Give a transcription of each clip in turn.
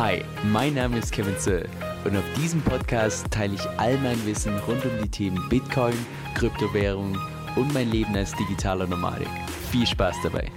Hi, mein Name ist Kevin Zöll und auf diesem Podcast teile ich all mein Wissen rund um die Themen Bitcoin, Kryptowährung und mein Leben als digitaler Nomade. Viel Spaß dabei!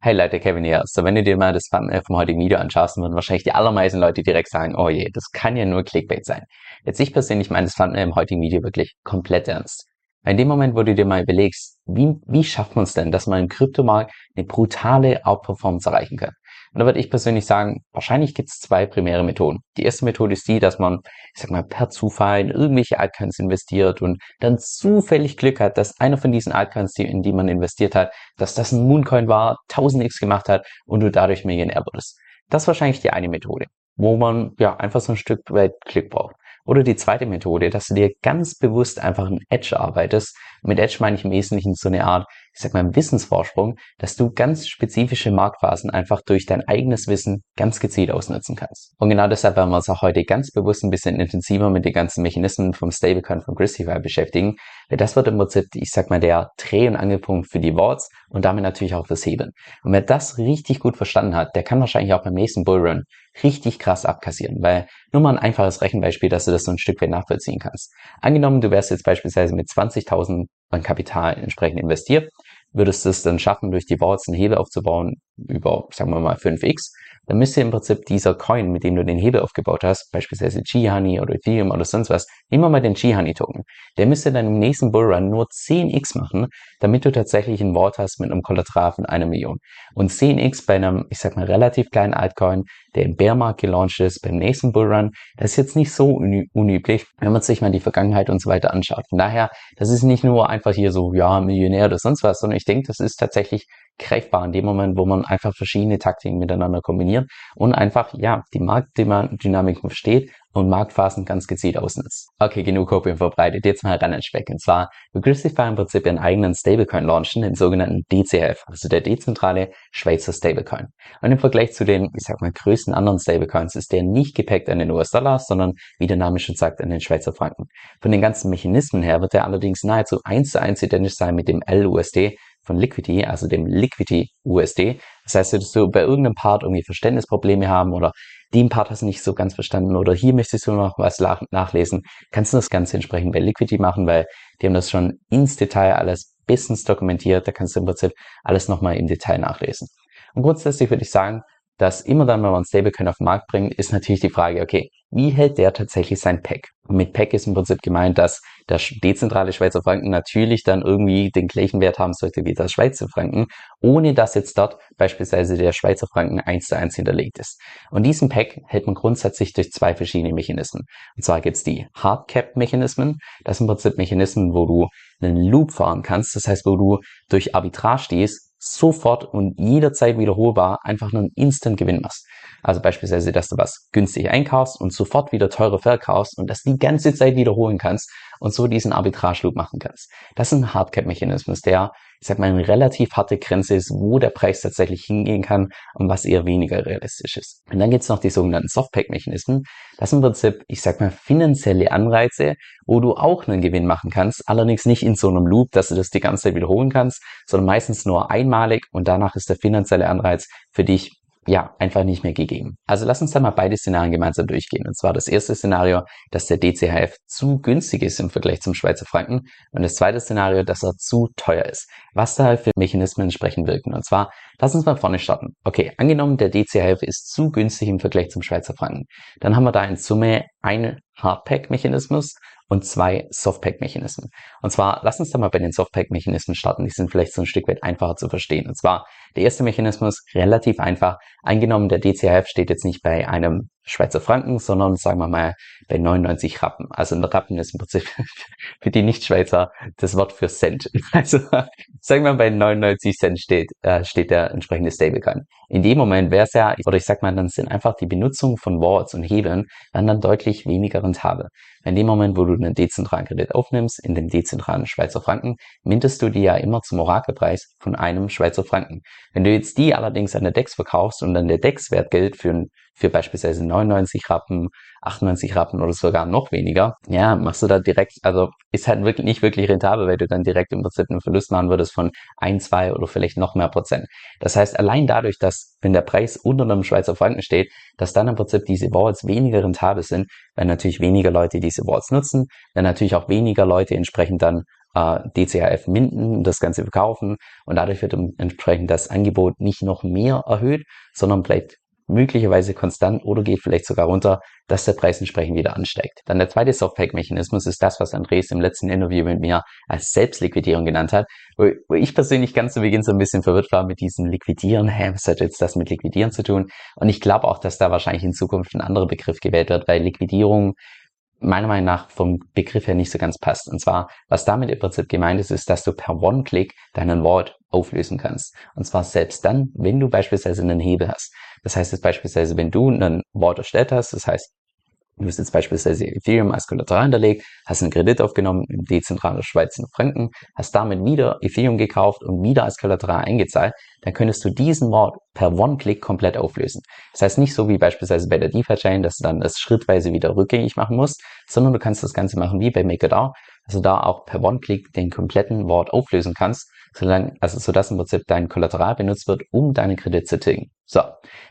Hey Leute, Kevin hier. So, wenn du dir mal das Thumbnail vom heutigen Video anschaust, dann würden wahrscheinlich die allermeisten Leute direkt sagen, oh je, das kann ja nur Clickbait sein. Jetzt ich persönlich meine das Thumbnail im heutigen Video wirklich komplett ernst. In dem Moment, wo du dir mal überlegst, wie, wie schafft man es denn, dass man im Kryptomarkt eine brutale Outperformance erreichen kann? Und da würde ich persönlich sagen, wahrscheinlich gibt es zwei primäre Methoden. Die erste Methode ist die, dass man, ich sag mal, per Zufall in irgendwelche Altcoins investiert und dann zufällig Glück hat, dass einer von diesen Altcoins, die, in die man investiert hat, dass das ein Mooncoin war, 1000x gemacht hat und du dadurch Millionär wurdest. Das ist wahrscheinlich die eine Methode, wo man ja einfach so ein Stück weit Glück braucht. Oder die zweite Methode, dass du dir ganz bewusst einfach ein Edge arbeitest. Mit Edge meine ich im Wesentlichen so eine Art, ich sag mal, Wissensvorsprung, dass du ganz spezifische Marktphasen einfach durch dein eigenes Wissen ganz gezielt ausnutzen kannst. Und genau deshalb werden wir uns auch heute ganz bewusst ein bisschen intensiver mit den ganzen Mechanismen vom Stablecoin von Gristify beschäftigen. Weil das wird im Prinzip, ich sag mal, der Dreh- und Angelpunkt für die Wards und damit natürlich auch fürs Hebeln. Und wer das richtig gut verstanden hat, der kann wahrscheinlich auch beim nächsten Bullrun richtig krass abkassieren, weil nur mal ein einfaches Rechenbeispiel, dass du das so ein Stück weit nachvollziehen kannst. Angenommen, du wärst jetzt beispielsweise mit 20.000 an Kapital entsprechend investiert, würdest du es dann schaffen, durch die Vaults einen Hebel aufzubauen über, sagen wir mal, 5x, dann müsste im Prinzip dieser Coin, mit dem du den Hebel aufgebaut hast, beispielsweise G-Honey oder Ethereum oder sonst was, nehmen wir mal den G-Honey-Token, der müsste dann im nächsten Bullrun nur 10x machen, damit du tatsächlich ein Vault hast mit einem Kollateral von einer Million. Und 10x bei einem, ich sag mal, relativ kleinen Altcoin, der im Bärmarkt gelauncht ist, beim nächsten Bullrun, das ist jetzt nicht so unüblich, wenn man sich mal die Vergangenheit und so weiter anschaut. Von daher, das ist nicht nur einfach hier so, ja, Millionär oder sonst was, sondern ich denke, das ist tatsächlich greifbar in dem Moment, wo man einfach verschiedene Taktiken miteinander kombiniert und einfach, ja, die Marktdynamiken versteht und Marktphasen ganz gezielt ausnutzt. Okay, genug Opium verbreitet, jetzt mal ran ins Speck. Und zwar will Gristify im Prinzip ihren eigenen Stablecoin launchen, den sogenannten DCF, also der dezentrale Schweizer Stablecoin. Und im Vergleich zu den, ich sag mal, größten anderen Stablecoins ist der nicht gepackt an den US-Dollar, sondern, wie der Name schon sagt, an den Schweizer Franken. Von den ganzen Mechanismen her wird er allerdings nahezu eins zu eins identisch sein mit dem LUSD, von Liquidity, also dem Liquidity USD. Das heißt, dass du bei irgendeinem Part irgendwie Verständnisprobleme haben oder den Part hast du nicht so ganz verstanden oder hier möchtest du noch was nachlesen, kannst du das Ganze entsprechend bei Liquidity machen, weil die haben das schon ins Detail alles bestens dokumentiert. Da kannst du im Prinzip alles nochmal im Detail nachlesen. Und grundsätzlich würde ich sagen, dass immer dann, wenn man Stablecoin auf den Markt bringt, ist natürlich die Frage, okay, wie hält der tatsächlich sein Pack? Und mit Pack ist im Prinzip gemeint, dass der dezentrale Schweizer Franken natürlich dann irgendwie den gleichen Wert haben sollte wie der Schweizer Franken, ohne dass jetzt dort beispielsweise der Schweizer Franken eins zu eins hinterlegt ist. Und diesen Pack hält man grundsätzlich durch zwei verschiedene Mechanismen. Und zwar gibt's die Hardcap-Mechanismen. Das sind im Prinzip Mechanismen, wo du einen Loop fahren kannst. Das heißt, wo du durch Arbitrage stehst, sofort und jederzeit wiederholbar einfach nur einen Instant-Gewinn machst. Also beispielsweise, dass du was günstig einkaufst und sofort wieder teurer verkaufst und das die ganze Zeit wiederholen kannst und so diesen Arbitrage-Loop machen kannst. Das ist ein Hardcap-Mechanismus, der, ich sag mal, eine relativ harte Grenze ist, wo der Preis tatsächlich hingehen kann und was eher weniger realistisch ist. Und dann gibt's noch die sogenannten Softpack-Mechanismen. Das sind im Prinzip, ich sag mal, finanzielle Anreize, wo du auch einen Gewinn machen kannst, allerdings nicht in so einem Loop, dass du das die ganze Zeit wiederholen kannst, sondern meistens nur einmalig und danach ist der finanzielle Anreiz für dich ja, einfach nicht mehr gegeben. Also lass uns da mal beide Szenarien gemeinsam durchgehen. Und zwar das erste Szenario, dass der DCHF zu günstig ist im Vergleich zum Schweizer Franken. Und das zweite Szenario, dass er zu teuer ist. Was da für Mechanismen entsprechend wirken. Und zwar, lass uns mal vorne starten. Okay, angenommen, der DCHF ist zu günstig im Vergleich zum Schweizer Franken. Dann haben wir da in Summe einen Hardpack-Mechanismus und zwei Softpack-Mechanismen. Und zwar, lass uns da mal bei den Softpack-Mechanismen starten. Die sind vielleicht so ein Stück weit einfacher zu verstehen. Und zwar, der erste Mechanismus, relativ einfach. Eingenommen, der DCHF steht jetzt nicht bei einem Schweizer Franken, sondern sagen wir mal bei 99 Rappen. Also ein Rappen ist im Prinzip für die Nicht-Schweizer das Wort für Cent. Also sagen wir mal bei 99 Cent steht, äh, steht der entsprechende Stablecoin. In dem Moment wäre es ja, oder ich sag mal, dann sind einfach die Benutzung von Wallets und Hebeln dann, dann deutlich weniger rentabel. In dem Moment, wo du einen dezentralen Kredit aufnimmst, in dem dezentralen Schweizer Franken, mintest du die ja immer zum Orakelpreis von einem Schweizer Franken. Wenn du jetzt die allerdings an der DEX verkaufst und dann der DEX-Wert gilt für, für beispielsweise 99 Rappen, 98 Rappen oder sogar noch weniger, ja, machst du da direkt, also ist halt wirklich nicht wirklich rentabel, weil du dann direkt im Prinzip einen Verlust machen würdest von ein, zwei oder vielleicht noch mehr Prozent. Das heißt, allein dadurch, dass wenn der Preis unter einem Schweizer Franken steht, dass dann im Prinzip diese Wallets weniger rentabel sind, weil natürlich weniger Leute diese Wallets nutzen, weil natürlich auch weniger Leute entsprechend dann äh, DCHF minden, das Ganze verkaufen. Und dadurch wird entsprechend das Angebot nicht noch mehr erhöht, sondern bleibt möglicherweise konstant oder geht vielleicht sogar runter, dass der Preis entsprechend wieder ansteigt. Dann der zweite Softpack-Mechanismus ist das, was Andres im letzten Interview mit mir als Selbstliquidierung genannt hat, wo, wo ich persönlich ganz zu Beginn so ein bisschen verwirrt war mit diesem Liquidieren. Hä, was hat jetzt das mit Liquidieren zu tun? Und ich glaube auch, dass da wahrscheinlich in Zukunft ein anderer Begriff gewählt wird, weil Liquidierung meiner Meinung nach vom Begriff her nicht so ganz passt. Und zwar, was damit im Prinzip gemeint ist, ist, dass du per One-Click deinen Wort auflösen kannst. Und zwar selbst dann, wenn du beispielsweise einen Hebel hast. Das heißt jetzt beispielsweise, wenn du einen Wort erstellt hast, das heißt, Du hast jetzt beispielsweise Ethereum als Kollateral hinterlegt, hast einen Kredit aufgenommen im dezentralen Schweizer Franken, hast damit wieder Ethereum gekauft und wieder als Kollateral eingezahlt, dann könntest du diesen Wort per One-Click komplett auflösen. Das heißt nicht so wie beispielsweise bei der DeFi-Chain, dass du dann das schrittweise wieder rückgängig machen musst, sondern du kannst das Ganze machen wie bei MakerDAO, also da auch per One-Click den kompletten Wort auflösen kannst, solange, also sodass im Prinzip dein Kollateral benutzt wird, um deinen Kredit zu tilgen. So,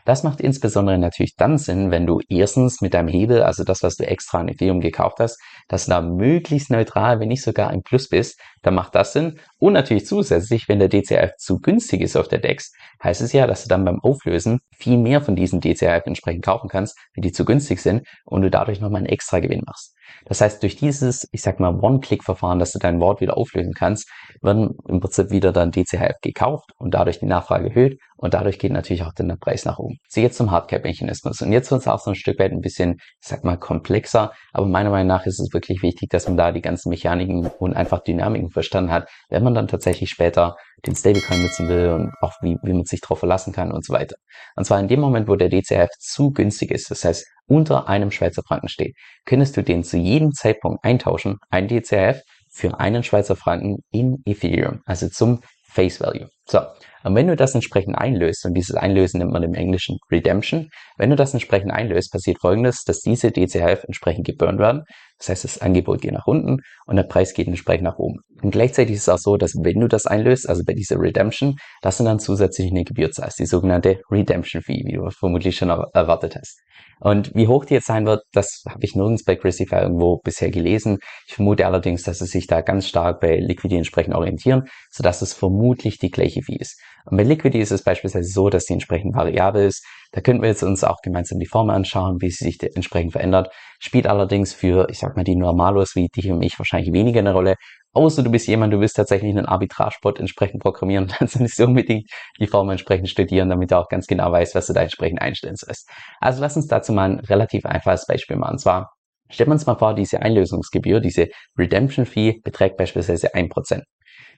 das macht insbesondere natürlich dann Sinn, wenn du erstens mit deinem Hebel, also das, was du extra an Ethereum gekauft hast, dass du da möglichst neutral, wenn nicht sogar ein Plus bist, dann macht das Sinn. Und natürlich zusätzlich, wenn der DCF zu günstig ist auf der DEX, heißt es ja, dass du dann beim Auflösen viel mehr von diesen DCF entsprechend kaufen kannst, wie die zu günstig sind und du dadurch nochmal einen extra Gewinn machst. Das heißt, durch dieses, ich sag mal, One-Click-Verfahren, dass du dein Wort wieder auflösen kannst, werden im Prinzip wieder dann DCHF gekauft und dadurch die Nachfrage erhöht und dadurch geht natürlich auch dann der Preis nach oben. So jetzt zum Hardcap-Mechanismus. Und jetzt wird es auch so ein Stück weit ein bisschen, ich sag mal, komplexer, aber meiner Meinung nach ist es wirklich wichtig, dass man da die ganzen Mechaniken und einfach Dynamiken verstanden hat, wenn man dann tatsächlich später den Stablecoin nutzen will und auch wie, wie man sich darauf verlassen kann und so weiter. Und zwar in dem Moment, wo der DCF zu günstig ist, das heißt unter einem Schweizer Franken steht, könntest du den zu jedem Zeitpunkt eintauschen, ein DCF für einen Schweizer Franken in Ethereum, also zum Face Value. So, und wenn du das entsprechend einlöst, und dieses Einlösen nennt man im Englischen Redemption, wenn du das entsprechend einlöst, passiert folgendes, dass diese DCHF entsprechend geburnt werden. Das heißt, das Angebot geht nach unten und der Preis geht entsprechend nach oben. Und gleichzeitig ist es auch so, dass wenn du das einlöst, also bei dieser Redemption, dass du dann zusätzlich eine Gebühr zahlst, die sogenannte Redemption Fee, wie du vermutlich schon erwartet hast. Und wie hoch die jetzt sein wird, das habe ich nirgends bei Christify irgendwo bisher gelesen. Ich vermute allerdings, dass sie sich da ganz stark bei Liquidity entsprechend orientieren, sodass es vermutlich die gleiche Fee ist. Und bei Liquidity ist es beispielsweise so, dass die entsprechend variabel ist. Da könnten wir jetzt uns auch gemeinsam die Formel anschauen, wie sie sich entsprechend verändert. Spielt allerdings für, ich sag mal, die Normalos wie dich und mich wahrscheinlich weniger eine Rolle. Außer du bist jemand, du willst tatsächlich einen Arbitragebot entsprechend programmieren, dann solltest du unbedingt die Formel entsprechend studieren, damit du auch ganz genau weißt, was du da entsprechend einstellen sollst. Also lass uns dazu mal ein relativ einfaches Beispiel machen. Und zwar, stellen wir uns mal vor, diese Einlösungsgebühr, diese Redemption Fee beträgt beispielsweise 1%.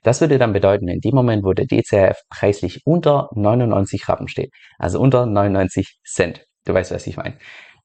Das würde dann bedeuten, in dem Moment, wo der DCF preislich unter 99 Rappen steht, also unter 99 Cent, du weißt, was ich meine.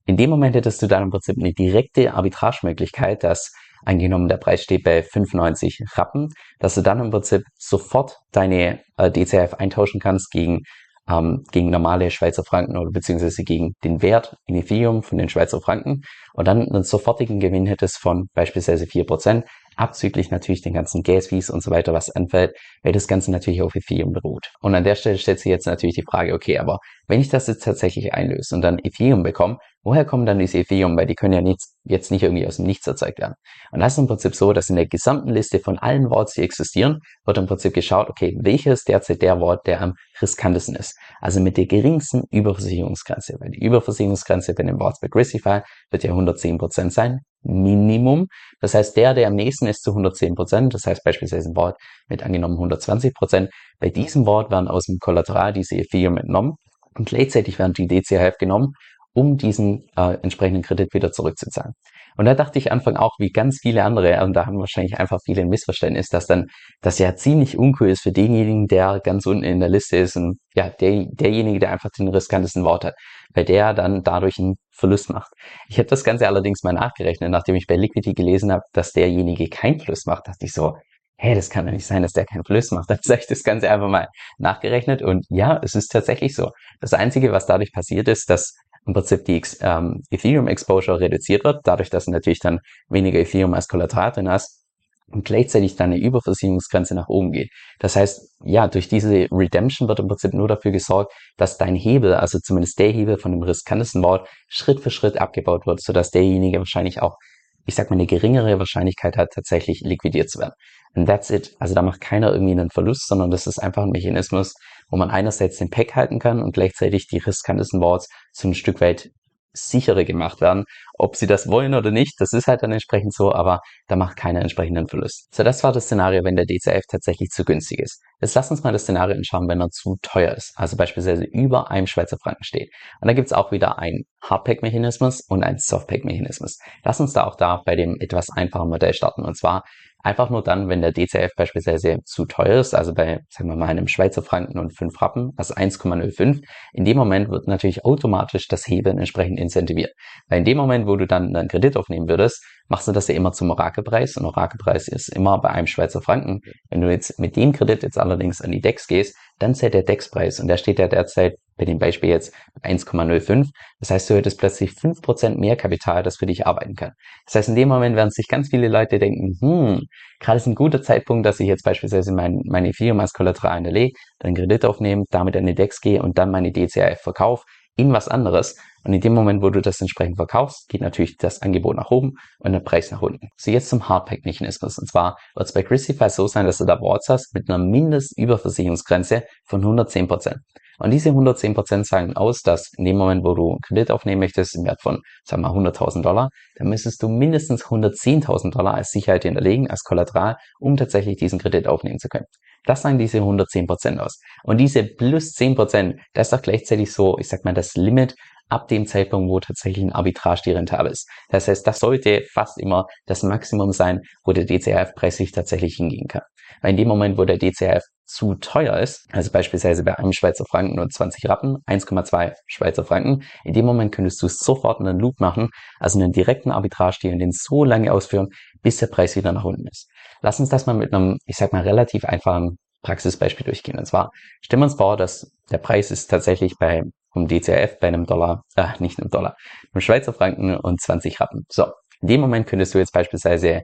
In dem Moment hättest du dann im Prinzip eine direkte Arbitragemöglichkeit, dass angenommen der Preis steht bei 95 Rappen, dass du dann im Prinzip sofort deine äh, DCF eintauschen kannst gegen ähm, gegen normale Schweizer Franken oder beziehungsweise gegen den Wert in Ethereum von den Schweizer Franken und dann einen sofortigen Gewinn hättest von beispielsweise 4%, abzüglich natürlich den ganzen Gas-Fees und so weiter, was anfällt, weil das Ganze natürlich auf Ethereum beruht. Und an der Stelle stellt sich jetzt natürlich die Frage, okay, aber wenn ich das jetzt tatsächlich einlöse und dann Ethereum bekomme, woher kommen dann diese Ethereum? Weil die können ja nicht, jetzt nicht irgendwie aus dem Nichts erzeugt werden. Und das ist im Prinzip so, dass in der gesamten Liste von allen Worts, die existieren, wird im Prinzip geschaut, okay, welches derzeit der Wort, der am riskantesten ist. Also mit der geringsten Überversicherungsgrenze. Weil die Überversicherungsgrenze bei den Worts bei Grisify wird ja 110% sein. Minimum. Das heißt, der, der am nächsten ist zu 110 Prozent, das heißt beispielsweise ein Wort mit angenommen 120 Prozent, bei diesem Wort werden aus dem Kollateral diese Ethereum entnommen und gleichzeitig werden die DCHF genommen, um diesen äh, entsprechenden Kredit wieder zurückzuzahlen. Und da dachte ich Anfang auch, wie ganz viele andere, und da haben wahrscheinlich einfach viele ein Missverständnis, dass dann das ja ziemlich uncool ist für denjenigen, der ganz unten in der Liste ist und ja, der, derjenige, der einfach den riskantesten Wort hat, weil der dann dadurch einen Verlust macht. Ich habe das Ganze allerdings mal nachgerechnet, nachdem ich bei Liquidity gelesen habe, dass derjenige keinen Verlust macht, dachte ich so, hey, das kann doch nicht sein, dass der keinen Verlust macht. Dann habe ich das Ganze einfach mal nachgerechnet und ja, es ist tatsächlich so. Das Einzige, was dadurch passiert ist, dass im Prinzip die ähm, Ethereum Exposure reduziert wird, dadurch, dass du natürlich dann weniger Ethereum als Kollateral drin hast und gleichzeitig dann eine Überversicherungsgrenze nach oben geht. Das heißt, ja, durch diese Redemption wird im Prinzip nur dafür gesorgt, dass dein Hebel, also zumindest der Hebel von dem riskantesten Wort, Schritt für Schritt abgebaut wird, sodass derjenige wahrscheinlich auch, ich sag mal, eine geringere Wahrscheinlichkeit hat, tatsächlich liquidiert zu werden. And that's it. Also da macht keiner irgendwie einen Verlust, sondern das ist einfach ein Mechanismus, wo man einerseits den Pack halten kann und gleichzeitig die riskantesten Boards so ein Stück weit sicherer gemacht werden. Ob sie das wollen oder nicht, das ist halt dann entsprechend so, aber da macht keiner entsprechenden Verlust. So, das war das Szenario, wenn der DCF tatsächlich zu günstig ist. Jetzt lass uns mal das Szenario anschauen, wenn er zu teuer ist, also beispielsweise über einem Schweizer Franken steht. Und da gibt's auch wieder einen Hardpack-Mechanismus und einen Softpack-Mechanismus. Lass uns da auch da bei dem etwas einfachen Modell starten. Und zwar Einfach nur dann, wenn der DCF beispielsweise zu teuer ist, also bei, sagen wir mal, einem Schweizer Franken und 5 Rappen, also 1,05, in dem Moment wird natürlich automatisch das Hebeln entsprechend incentiviert. Weil in dem Moment, wo du dann einen Kredit aufnehmen würdest, machst du das ja immer zum Orakelpreis und Orakelpreis ist immer bei einem Schweizer Franken. Wenn du jetzt mit dem Kredit jetzt allerdings an die DEX gehst, dann zählt der DEX-Preis und der steht ja derzeit bei dem Beispiel jetzt 1,05. Das heißt, du hättest plötzlich 5% mehr Kapital, das für dich arbeiten kann. Das heißt, in dem Moment werden sich ganz viele Leute denken, hm, gerade ist ein guter Zeitpunkt, dass ich jetzt beispielsweise mein, meine Ethereum als Kollateral hinterlege, dann Kredit aufnehme, damit an die DEX gehe und dann meine DCAF verkaufe in was anderes. Und in dem Moment, wo du das entsprechend verkaufst, geht natürlich das Angebot nach oben und der Preis nach unten. So jetzt zum Hardpack-Mechanismus. Und zwar wird es bei Christify so sein, dass du da Boards hast mit einer Mindestüberversicherungsgrenze von 110%. Und diese 110% sagen aus, dass in dem Moment, wo du einen Kredit aufnehmen möchtest, im Wert von, sagen wir mal, 100.000 Dollar, dann müsstest du mindestens 110.000 Dollar als Sicherheit hinterlegen, als Kollateral, um tatsächlich diesen Kredit aufnehmen zu können. Das sagen diese 110% aus. Und diese plus 10%, das ist doch gleichzeitig so, ich sag mal, das Limit ab dem Zeitpunkt, wo tatsächlich ein Arbitrage die rentabel ist. Das heißt, das sollte fast immer das Maximum sein, wo der DCF-Preis sich tatsächlich hingehen kann. Weil in dem Moment, wo der DCF zu teuer ist, also beispielsweise bei einem Schweizer Franken und 20 Rappen, 1,2 Schweizer Franken, in dem Moment könntest du sofort einen Loop machen, also einen direkten Arbitrage-Deal und den so lange ausführen, bis der Preis wieder nach unten ist. Lass uns das mal mit einem, ich sag mal, relativ einfachen Praxisbeispiel durchgehen. Und zwar stellen wir uns vor, dass der Preis ist tatsächlich bei um DCF bei einem Dollar, äh, nicht einem Dollar, einem Schweizer Franken und 20 Rappen. So, in dem Moment könntest du jetzt beispielsweise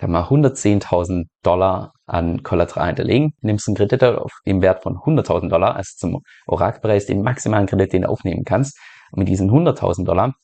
sag mal 110.000 Dollar an Kollateral hinterlegen, nimmst einen Kredit auf im Wert von 100.000 Dollar, also zum Orakelpreis den maximalen Kredit, den du aufnehmen kannst. Und mit diesen 100.000 Dollar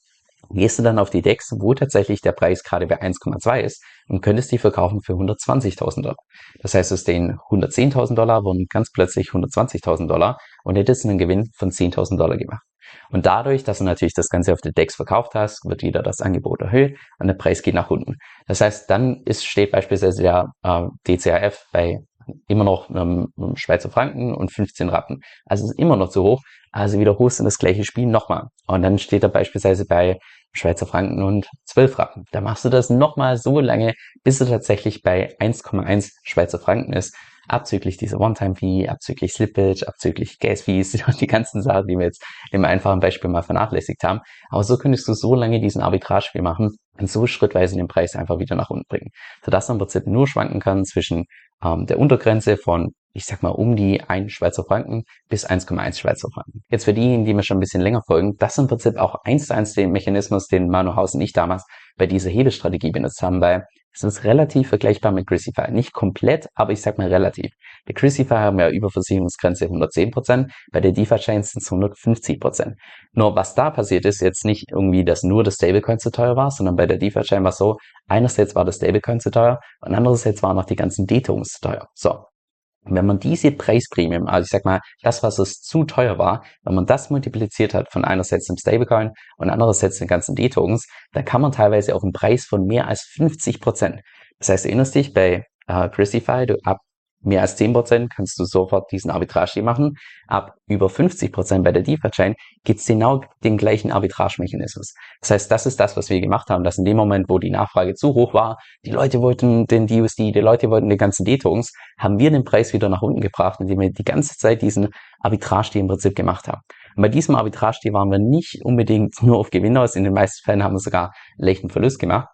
gehst du dann auf die DEX, wo tatsächlich der Preis gerade bei 1,2 ist und könntest die verkaufen für 120.000 Dollar. Das heißt, aus den 110.000 Dollar wurden ganz plötzlich 120.000 Dollar und hättest einen Gewinn von 10.000 Dollar gemacht. Und dadurch, dass du natürlich das Ganze auf der DEX verkauft hast, wird wieder das Angebot erhöht und der Preis geht nach unten. Das heißt, dann ist, steht beispielsweise der äh, DCAF bei immer noch einem Schweizer Franken und 15 Rappen. Also ist immer noch zu hoch. Also wiederholst du das gleiche Spiel nochmal. Und dann steht er beispielsweise bei Schweizer Franken und 12 Rappen. Da machst du das nochmal so lange, bis du tatsächlich bei 1,1 Schweizer Franken ist abzüglich dieser One-Time-Fee, abzüglich Slippage, abzüglich Gas-Fees und die ganzen Sachen, die wir jetzt im einfachen Beispiel mal vernachlässigt haben. Aber so könntest du so lange diesen Arbitrage machen und so schrittweise den Preis einfach wieder nach unten bringen, sodass er im Prinzip nur schwanken kann zwischen ähm, der Untergrenze von ich sag mal, um die 1 Schweizer Franken bis 1,1 Schweizer Franken. Jetzt für diejenigen, die mir schon ein bisschen länger folgen, das ist im Prinzip auch eins zu eins den Mechanismus, den Manu Haus und ich damals bei dieser Hebelstrategie benutzt haben, weil es ist relativ vergleichbar mit Crucify. Nicht komplett, aber ich sag mal relativ. Bei Crucify haben wir Überversicherungsgrenze 110%, bei der DeFi-Chain sind es 150%. Nur was da passiert ist, jetzt nicht irgendwie, dass nur das Stablecoin zu teuer war, sondern bei der DeFi-Chain war es so, einerseits war das Stablecoin zu teuer und andererseits waren noch die ganzen D-Tokens zu teuer. So, wenn man diese Preisprämien, also ich sag mal, das, was es zu teuer war, wenn man das multipliziert hat von einerseits dem Stablecoin und andererseits den ganzen D-Tokens, dann kann man teilweise auf einen Preis von mehr als 50 Prozent. Das heißt, erinnerst dich bei äh, Christify, du ab mehr als 10% kannst du sofort diesen Arbitrage machen. Ab über 50% bei der DeFi-Chain gibt es genau den gleichen Arbitrage-Mechanismus. Das heißt, das ist das, was wir gemacht haben, dass in dem Moment, wo die Nachfrage zu hoch war, die Leute wollten den DUSD, die Leute wollten den ganzen D-Tokens, haben wir den Preis wieder nach unten gebracht, indem wir die ganze Zeit diesen Arbitrage im Prinzip gemacht haben. Und bei diesem Arbitrage waren wir nicht unbedingt nur auf Gewinn aus. In den meisten Fällen haben wir sogar leichten Verlust gemacht.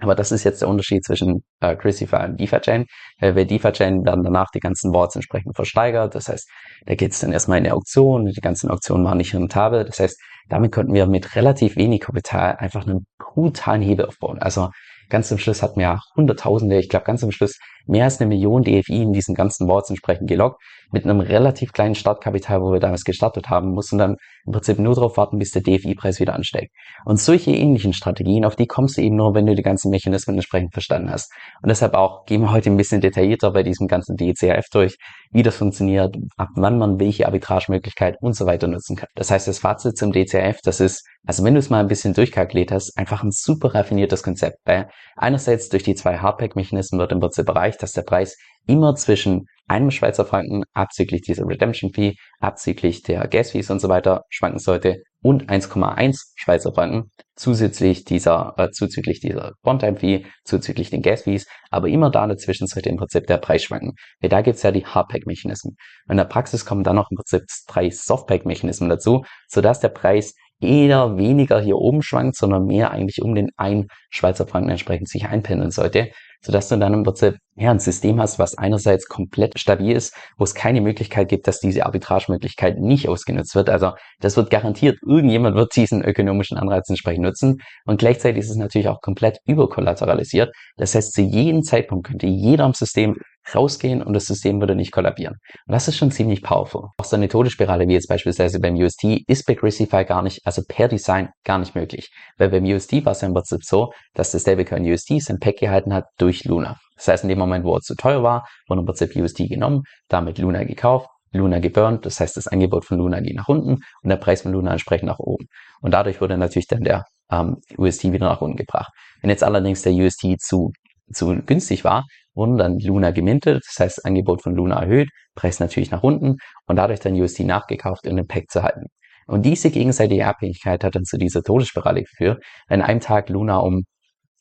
Aber das ist jetzt der Unterschied zwischen äh, Crucify und DeFi-Chain. Äh, bei DeFi-Chain werden danach die ganzen Boards entsprechend versteigert. Das heißt, da geht es dann erstmal in die Auktion. Die ganzen Auktionen waren nicht rentabel. Das heißt, damit konnten wir mit relativ wenig Kapital einfach einen brutalen Hebel aufbauen. Also ganz zum Schluss hatten wir Hunderttausende, ich glaube ganz zum Schluss mehr als eine Million DFI in diesen ganzen Boards entsprechend gelockt, mit einem relativ kleinen Startkapital, wo wir damals gestartet haben, mussten dann im Prinzip nur darauf warten, bis der DFI-Preis wieder ansteigt. Und solche ähnlichen Strategien, auf die kommst du eben nur, wenn du die ganzen Mechanismen entsprechend verstanden hast. Und deshalb auch gehen wir heute ein bisschen detaillierter bei diesem ganzen DCRF durch, wie das funktioniert, ab wann man welche Arbitragemöglichkeit und so weiter nutzen kann. Das heißt, das Fazit zum DCRF, das ist, also wenn du es mal ein bisschen durchkalkuliert hast, einfach ein super raffiniertes Konzept. Weil einerseits durch die zwei Hardpack-Mechanismen wird im Prinzip erreicht, dass der Preis immer zwischen einem Schweizer Franken abzüglich dieser Redemption Fee, abzüglich der Gas Fees und so weiter schwanken sollte und 1,1 Schweizer Franken zusätzlich dieser, äh, zuzüglich dieser One-Time Fee, zuzüglich den Gas Fees, aber immer da dazwischen sollte im Prinzip der Preis schwanken. Weil da gibt's ja die Hardpack-Mechanismen. In der Praxis kommen dann noch im Prinzip drei Softpack-Mechanismen dazu, sodass der Preis eher weniger hier oben schwankt, sondern mehr eigentlich um den 1 Schweizer Franken entsprechend sich einpendeln sollte sodass du dann im Prinzip ja, ein System hast, was einerseits komplett stabil ist, wo es keine Möglichkeit gibt, dass diese Arbitragemöglichkeit nicht ausgenutzt wird. Also das wird garantiert, irgendjemand wird diesen ökonomischen Anreiz entsprechend nutzen. Und gleichzeitig ist es natürlich auch komplett überkollateralisiert. Das heißt, zu jedem Zeitpunkt könnte jeder am System rausgehen und das System würde nicht kollabieren. Und das ist schon ziemlich powerful. Auch so eine Todesspirale wie jetzt beispielsweise beim UST ist bei Crisify gar nicht, also per Design gar nicht möglich. Weil beim UST war es ja im Prinzip so, dass der Stablecoin UST sein Pack gehalten hat durch Luna. Das heißt, in dem Moment, wo er zu teuer war, wurde im Prinzip UST genommen, damit Luna gekauft, Luna geburnt, das heißt, das Angebot von Luna ging nach unten und der Preis von Luna entsprechend nach oben. Und dadurch wurde natürlich dann der ähm, UST wieder nach unten gebracht. Wenn jetzt allerdings der UST zu, zu günstig war, wurden dann Luna gemintet, das heißt Angebot von Luna erhöht, Preis natürlich nach unten und dadurch dann USD nachgekauft, um den Pack zu halten. Und diese gegenseitige Abhängigkeit hat dann zu dieser Todesspirale geführt. Wenn einem Tag Luna um,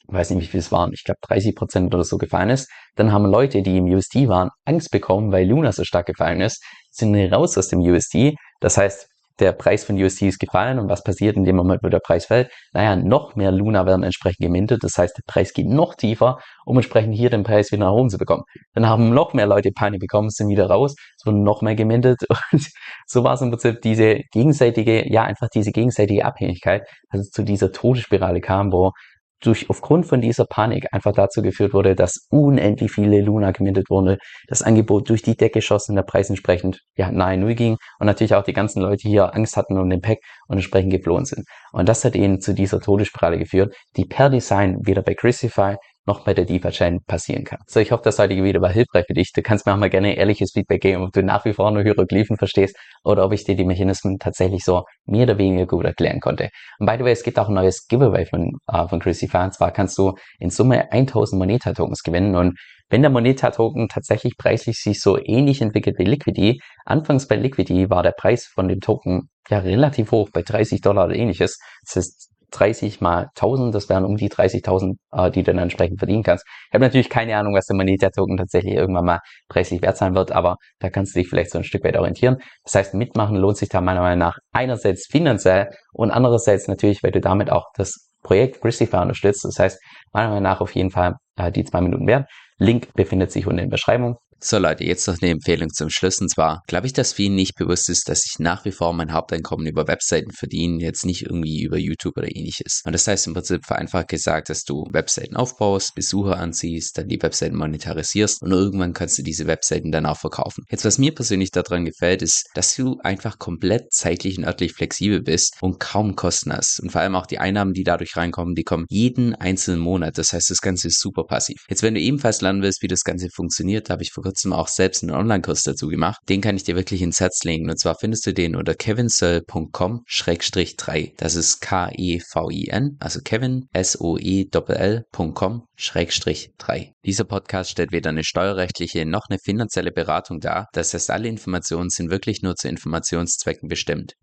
weiß nicht wie viel es waren, ich glaube 30 Prozent oder so gefallen ist, dann haben Leute, die im USD waren, Angst bekommen, weil Luna so stark gefallen ist, sind raus aus dem USD. Das heißt, der Preis von USD ist gefallen und was passiert in dem Moment, wo der Preis fällt? Naja, noch mehr Luna werden entsprechend gemintet, das heißt, der Preis geht noch tiefer, um entsprechend hier den Preis wieder nach oben zu bekommen. Dann haben noch mehr Leute Panik bekommen, sind wieder raus, es wurden noch mehr gemintet und so war es im Prinzip diese gegenseitige, ja, einfach diese gegenseitige Abhängigkeit, dass es zu dieser Todesspirale kam, wo durch aufgrund von dieser Panik einfach dazu geführt wurde, dass unendlich viele Luna gemintet wurde, das Angebot durch die Decke schossen, der Preis entsprechend ja nahe Null ging und natürlich auch die ganzen Leute hier Angst hatten um den Pack und entsprechend geflohen sind. Und das hat eben zu dieser Todesspirale geführt, die per Design weder bei Crucify noch bei der DeFi-Chain passieren kann. So, ich hoffe, das heutige Video war hilfreich für dich. Du kannst mir auch mal gerne ehrliches Feedback geben, ob du nach wie vor nur Hieroglyphen verstehst oder ob ich dir die Mechanismen tatsächlich so mehr oder weniger gut erklären konnte. Und by the way, es gibt auch ein neues Giveaway von, äh, von Chrissy Und zwar kannst du in Summe 1000 Moneta-Tokens gewinnen und wenn der Moneta-Token tatsächlich preislich sich so ähnlich entwickelt wie Liquidity, anfangs bei Liquidity war der Preis von dem Token ja relativ hoch, bei 30 Dollar oder ähnliches. Das heißt, 30 mal 1000, das wären um die 30.000, äh, die du dann entsprechend verdienen kannst. Ich habe natürlich keine Ahnung, was der Moneta-Token tatsächlich irgendwann mal preislich wert sein wird, aber da kannst du dich vielleicht so ein Stück weit orientieren. Das heißt, mitmachen lohnt sich da meiner Meinung nach einerseits finanziell und andererseits natürlich, weil du damit auch das Projekt Gristify unterstützt. Das heißt, meiner Meinung nach auf jeden Fall äh, die zwei Minuten wert. Link befindet sich unten in der Beschreibung. So Leute, jetzt noch eine Empfehlung zum Schluss. Und zwar glaube ich, dass vielen nicht bewusst ist, dass ich nach wie vor mein Haupteinkommen über Webseiten verdiene, jetzt nicht irgendwie über YouTube oder ähnliches. Und das heißt im Prinzip vereinfacht gesagt, dass du Webseiten aufbaust, Besucher anziehst, dann die Webseiten monetarisierst und irgendwann kannst du diese Webseiten dann auch verkaufen. Jetzt, was mir persönlich daran gefällt, ist, dass du einfach komplett zeitlich und örtlich flexibel bist und kaum Kosten hast. Und vor allem auch die Einnahmen, die dadurch reinkommen, die kommen jeden einzelnen Monat. Das heißt, das Ganze ist super passiv. Jetzt, wenn du ebenfalls lernen willst, wie das Ganze funktioniert, habe ich vor kurzem auch selbst einen Online-Kurs dazu gemacht. Den kann ich dir wirklich ins Herz legen. Und zwar findest du den unter kevinsoe.com-3. Das ist K-E-V-I-N, also Kevin, S-O-E-L.com-3. Dieser Podcast stellt weder eine steuerrechtliche noch eine finanzielle Beratung dar. Das heißt, alle Informationen sind wirklich nur zu Informationszwecken bestimmt.